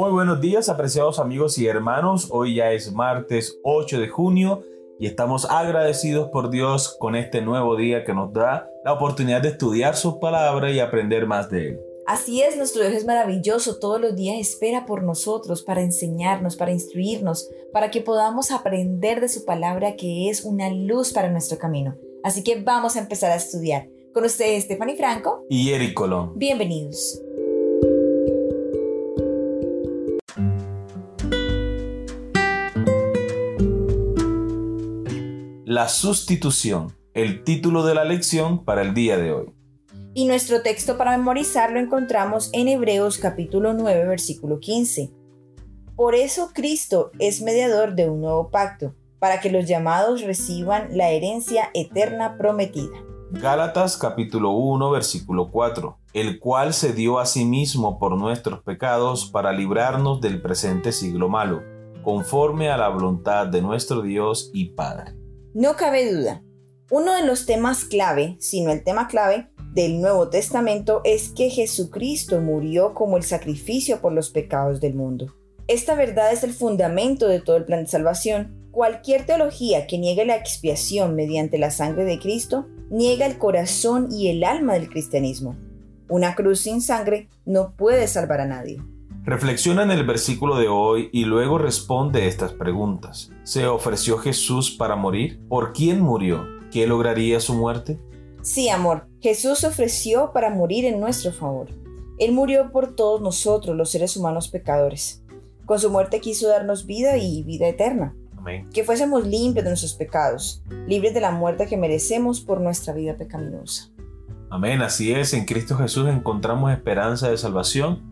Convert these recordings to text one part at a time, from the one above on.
Muy buenos días, apreciados amigos y hermanos. Hoy ya es martes 8 de junio y estamos agradecidos por Dios con este nuevo día que nos da la oportunidad de estudiar su palabra y aprender más de Él. Así es, nuestro Dios es maravilloso, todos los días espera por nosotros para enseñarnos, para instruirnos, para que podamos aprender de su palabra que es una luz para nuestro camino. Así que vamos a empezar a estudiar. Con ustedes, Stephanie Franco y Eric Colón. Bienvenidos. La sustitución, el título de la lección para el día de hoy. Y nuestro texto para memorizar lo encontramos en Hebreos capítulo 9, versículo 15. Por eso Cristo es mediador de un nuevo pacto, para que los llamados reciban la herencia eterna prometida. Gálatas capítulo 1 versículo 4, el cual se dio a sí mismo por nuestros pecados para librarnos del presente siglo malo, conforme a la voluntad de nuestro Dios y Padre. No cabe duda, uno de los temas clave, sino el tema clave del Nuevo Testamento es que Jesucristo murió como el sacrificio por los pecados del mundo. Esta verdad es el fundamento de todo el plan de salvación. Cualquier teología que niegue la expiación mediante la sangre de Cristo niega el corazón y el alma del cristianismo. Una cruz sin sangre no puede salvar a nadie. Reflexiona en el versículo de hoy y luego responde estas preguntas. ¿Se ofreció Jesús para morir? ¿Por quién murió? ¿Qué lograría su muerte? Sí, amor, Jesús se ofreció para morir en nuestro favor. Él murió por todos nosotros, los seres humanos pecadores. Con su muerte quiso darnos vida y vida eterna. Amén. Que fuésemos limpios de nuestros pecados, libres de la muerte que merecemos por nuestra vida pecaminosa. Amén, así es, en Cristo Jesús encontramos esperanza de salvación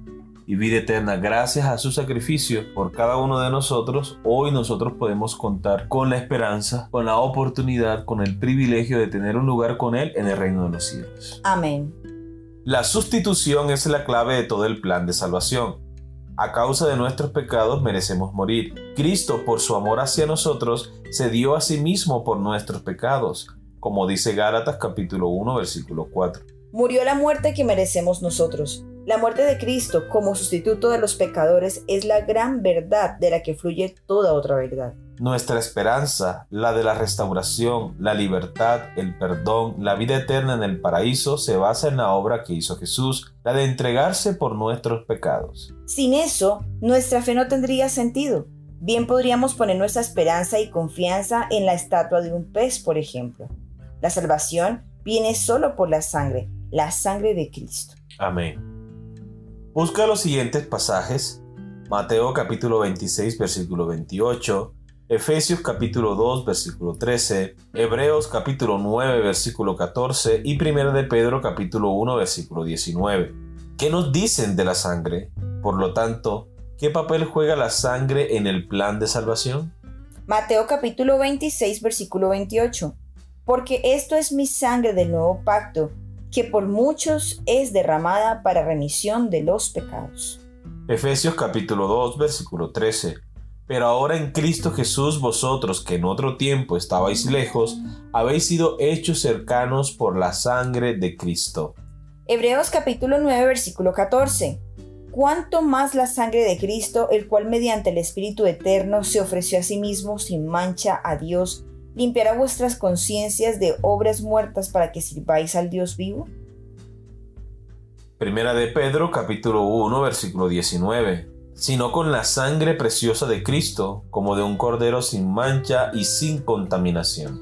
y vida eterna. Gracias a su sacrificio por cada uno de nosotros, hoy nosotros podemos contar con la esperanza, con la oportunidad, con el privilegio de tener un lugar con Él en el reino de los cielos. Amén. La sustitución es la clave de todo el plan de salvación. A causa de nuestros pecados merecemos morir. Cristo, por su amor hacia nosotros, se dio a sí mismo por nuestros pecados, como dice Gálatas capítulo 1 versículo 4. Murió la muerte que merecemos nosotros la muerte de Cristo como sustituto de los pecadores es la gran verdad de la que fluye toda otra verdad. Nuestra esperanza, la de la restauración, la libertad, el perdón, la vida eterna en el paraíso, se basa en la obra que hizo Jesús, la de entregarse por nuestros pecados. Sin eso, nuestra fe no tendría sentido. Bien podríamos poner nuestra esperanza y confianza en la estatua de un pez, por ejemplo. La salvación viene solo por la sangre, la sangre de Cristo. Amén. Busca los siguientes pasajes, Mateo capítulo 26 versículo 28, Efesios capítulo 2 versículo 13, Hebreos capítulo 9 versículo 14 y 1 de Pedro capítulo 1 versículo 19. ¿Qué nos dicen de la sangre? Por lo tanto, ¿qué papel juega la sangre en el plan de salvación? Mateo capítulo 26 versículo 28. Porque esto es mi sangre del nuevo pacto que por muchos es derramada para remisión de los pecados. Efesios capítulo 2 versículo 13. Pero ahora en Cristo Jesús vosotros que en otro tiempo estabais lejos, habéis sido hechos cercanos por la sangre de Cristo. Hebreos capítulo 9 versículo 14. Cuanto más la sangre de Cristo, el cual mediante el Espíritu Eterno se ofreció a sí mismo sin mancha a Dios limpiará vuestras conciencias de obras muertas para que sirváis al Dios vivo? Primera de Pedro capítulo 1 versículo 19. Sino con la sangre preciosa de Cristo, como de un cordero sin mancha y sin contaminación.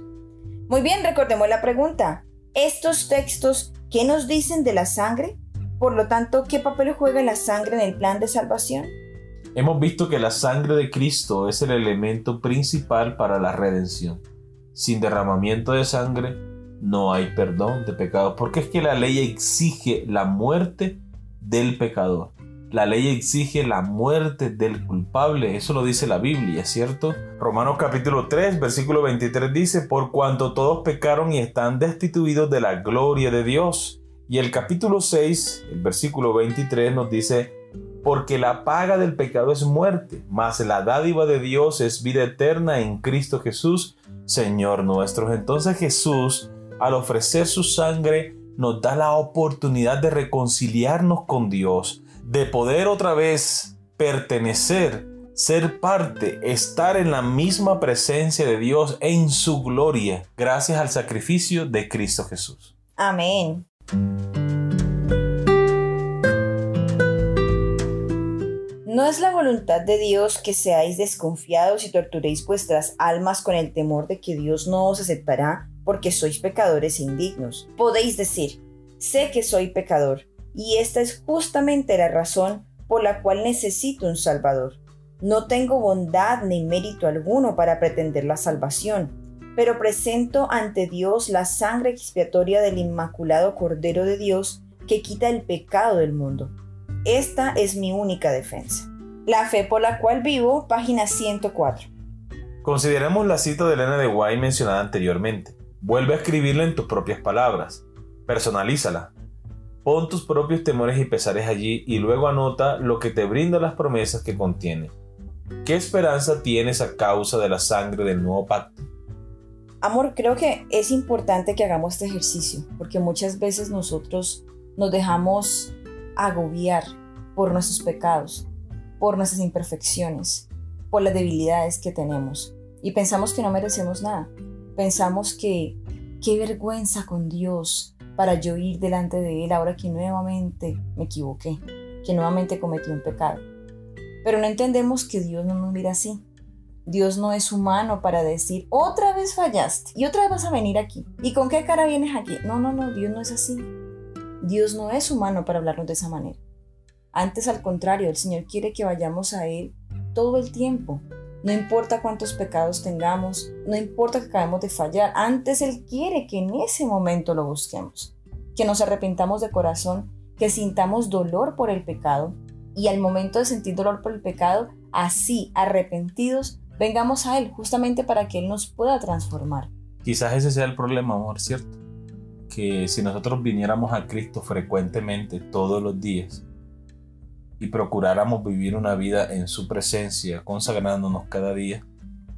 Muy bien, recordemos la pregunta. ¿Estos textos qué nos dicen de la sangre? Por lo tanto, ¿qué papel juega la sangre en el plan de salvación? Hemos visto que la sangre de Cristo es el elemento principal para la redención. Sin derramamiento de sangre no hay perdón de pecados, porque es que la ley exige la muerte del pecador. La ley exige la muerte del culpable, eso lo dice la Biblia, ¿cierto? Romanos capítulo 3, versículo 23 dice, por cuanto todos pecaron y están destituidos de la gloria de Dios. Y el capítulo 6, el versículo 23 nos dice, porque la paga del pecado es muerte, mas la dádiva de Dios es vida eterna en Cristo Jesús, Señor nuestro. Entonces Jesús, al ofrecer su sangre, nos da la oportunidad de reconciliarnos con Dios, de poder otra vez pertenecer, ser parte, estar en la misma presencia de Dios en su gloria, gracias al sacrificio de Cristo Jesús. Amén. Es la voluntad de Dios que seáis desconfiados y torturéis vuestras almas con el temor de que Dios no os aceptará porque sois pecadores e indignos. Podéis decir, sé que soy pecador, y esta es justamente la razón por la cual necesito un Salvador. No tengo bondad ni mérito alguno para pretender la salvación, pero presento ante Dios la sangre expiatoria del Inmaculado Cordero de Dios que quita el pecado del mundo. Esta es mi única defensa. La fe por la cual vivo, página 104. Consideremos la cita de Elena de Guay mencionada anteriormente. Vuelve a escribirla en tus propias palabras. Personalízala. Pon tus propios temores y pesares allí y luego anota lo que te brinda las promesas que contiene. ¿Qué esperanza tienes a causa de la sangre del nuevo pacto? Amor, creo que es importante que hagamos este ejercicio, porque muchas veces nosotros nos dejamos agobiar por nuestros pecados, por nuestras imperfecciones, por las debilidades que tenemos. Y pensamos que no merecemos nada. Pensamos que qué vergüenza con Dios para yo ir delante de Él ahora que nuevamente me equivoqué, que nuevamente cometí un pecado. Pero no entendemos que Dios no nos mira así. Dios no es humano para decir, otra vez fallaste y otra vez vas a venir aquí. ¿Y con qué cara vienes aquí? No, no, no, Dios no es así. Dios no es humano para hablarnos de esa manera. Antes al contrario, el Señor quiere que vayamos a Él todo el tiempo. No importa cuántos pecados tengamos, no importa que acabemos de fallar, antes Él quiere que en ese momento lo busquemos, que nos arrepintamos de corazón, que sintamos dolor por el pecado y al momento de sentir dolor por el pecado, así arrepentidos, vengamos a Él justamente para que Él nos pueda transformar. Quizás ese sea el problema, amor, ¿cierto? que si nosotros viniéramos a Cristo frecuentemente todos los días y procuráramos vivir una vida en su presencia, consagrándonos cada día,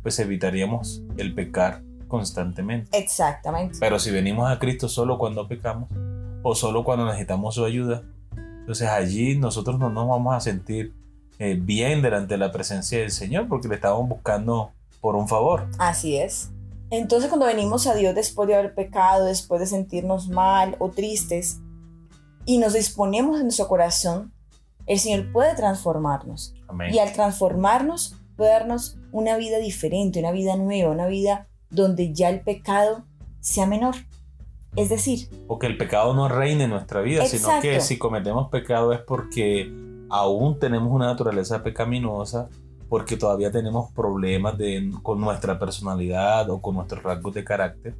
pues evitaríamos el pecar constantemente. Exactamente. Pero si venimos a Cristo solo cuando pecamos o solo cuando necesitamos su ayuda, entonces allí nosotros no nos vamos a sentir eh, bien delante de la presencia del Señor porque le estamos buscando por un favor. Así es. Entonces cuando venimos a Dios después de haber pecado, después de sentirnos mal o tristes, y nos disponemos en nuestro corazón, el Señor puede transformarnos. Y al transformarnos, puede darnos una vida diferente, una vida nueva, una vida donde ya el pecado sea menor. Es decir... O que el pecado no reine en nuestra vida, sino que si cometemos pecado es porque aún tenemos una naturaleza pecaminosa porque todavía tenemos problemas con nuestra personalidad o con nuestros rasgos de carácter,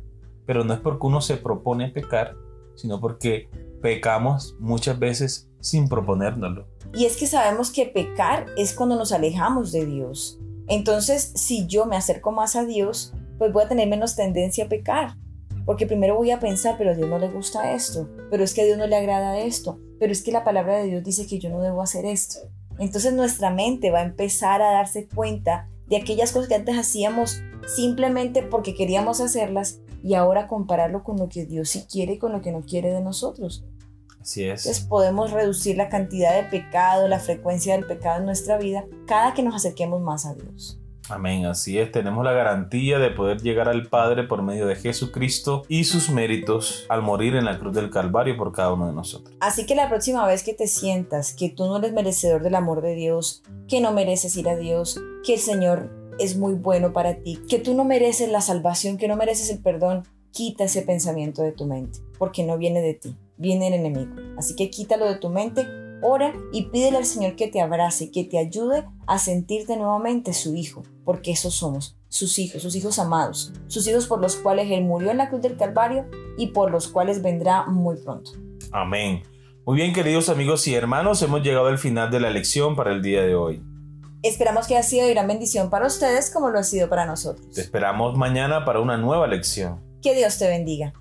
pero no es porque uno se propone pecar, sino porque pecamos muchas veces sin proponérnoslo. Y es que sabemos que pecar es cuando nos alejamos de Dios. Entonces, si yo me acerco más a Dios, pues voy a tener menos tendencia a pecar. Porque primero voy a pensar, pero a Dios no le gusta esto, pero es que a Dios no le agrada esto, pero es que la palabra de Dios dice que yo no debo hacer esto. Entonces nuestra mente va a empezar a darse cuenta de aquellas cosas que antes hacíamos simplemente porque queríamos hacerlas y ahora compararlo con lo que Dios sí quiere y con lo que no quiere de nosotros. Así es. Entonces podemos reducir la cantidad de pecado, la frecuencia del pecado en nuestra vida cada que nos acerquemos más a Dios. Amén, así es, tenemos la garantía de poder llegar al Padre por medio de Jesucristo y sus méritos al morir en la cruz del Calvario por cada uno de nosotros. Así que la próxima vez que te sientas que tú no eres merecedor del amor de Dios, que no mereces ir a Dios, que el Señor es muy bueno para ti, que tú no mereces la salvación, que no mereces el perdón, quita ese pensamiento de tu mente, porque no viene de ti, viene el enemigo. Así que quítalo de tu mente Ora y pídele al Señor que te abrace, que te ayude a sentirte nuevamente su hijo, porque esos somos, sus hijos, sus hijos amados, sus hijos por los cuales Él murió en la cruz del Calvario y por los cuales vendrá muy pronto. Amén. Muy bien, queridos amigos y hermanos, hemos llegado al final de la lección para el día de hoy. Esperamos que haya sido de gran bendición para ustedes como lo ha sido para nosotros. Te esperamos mañana para una nueva lección. Que Dios te bendiga.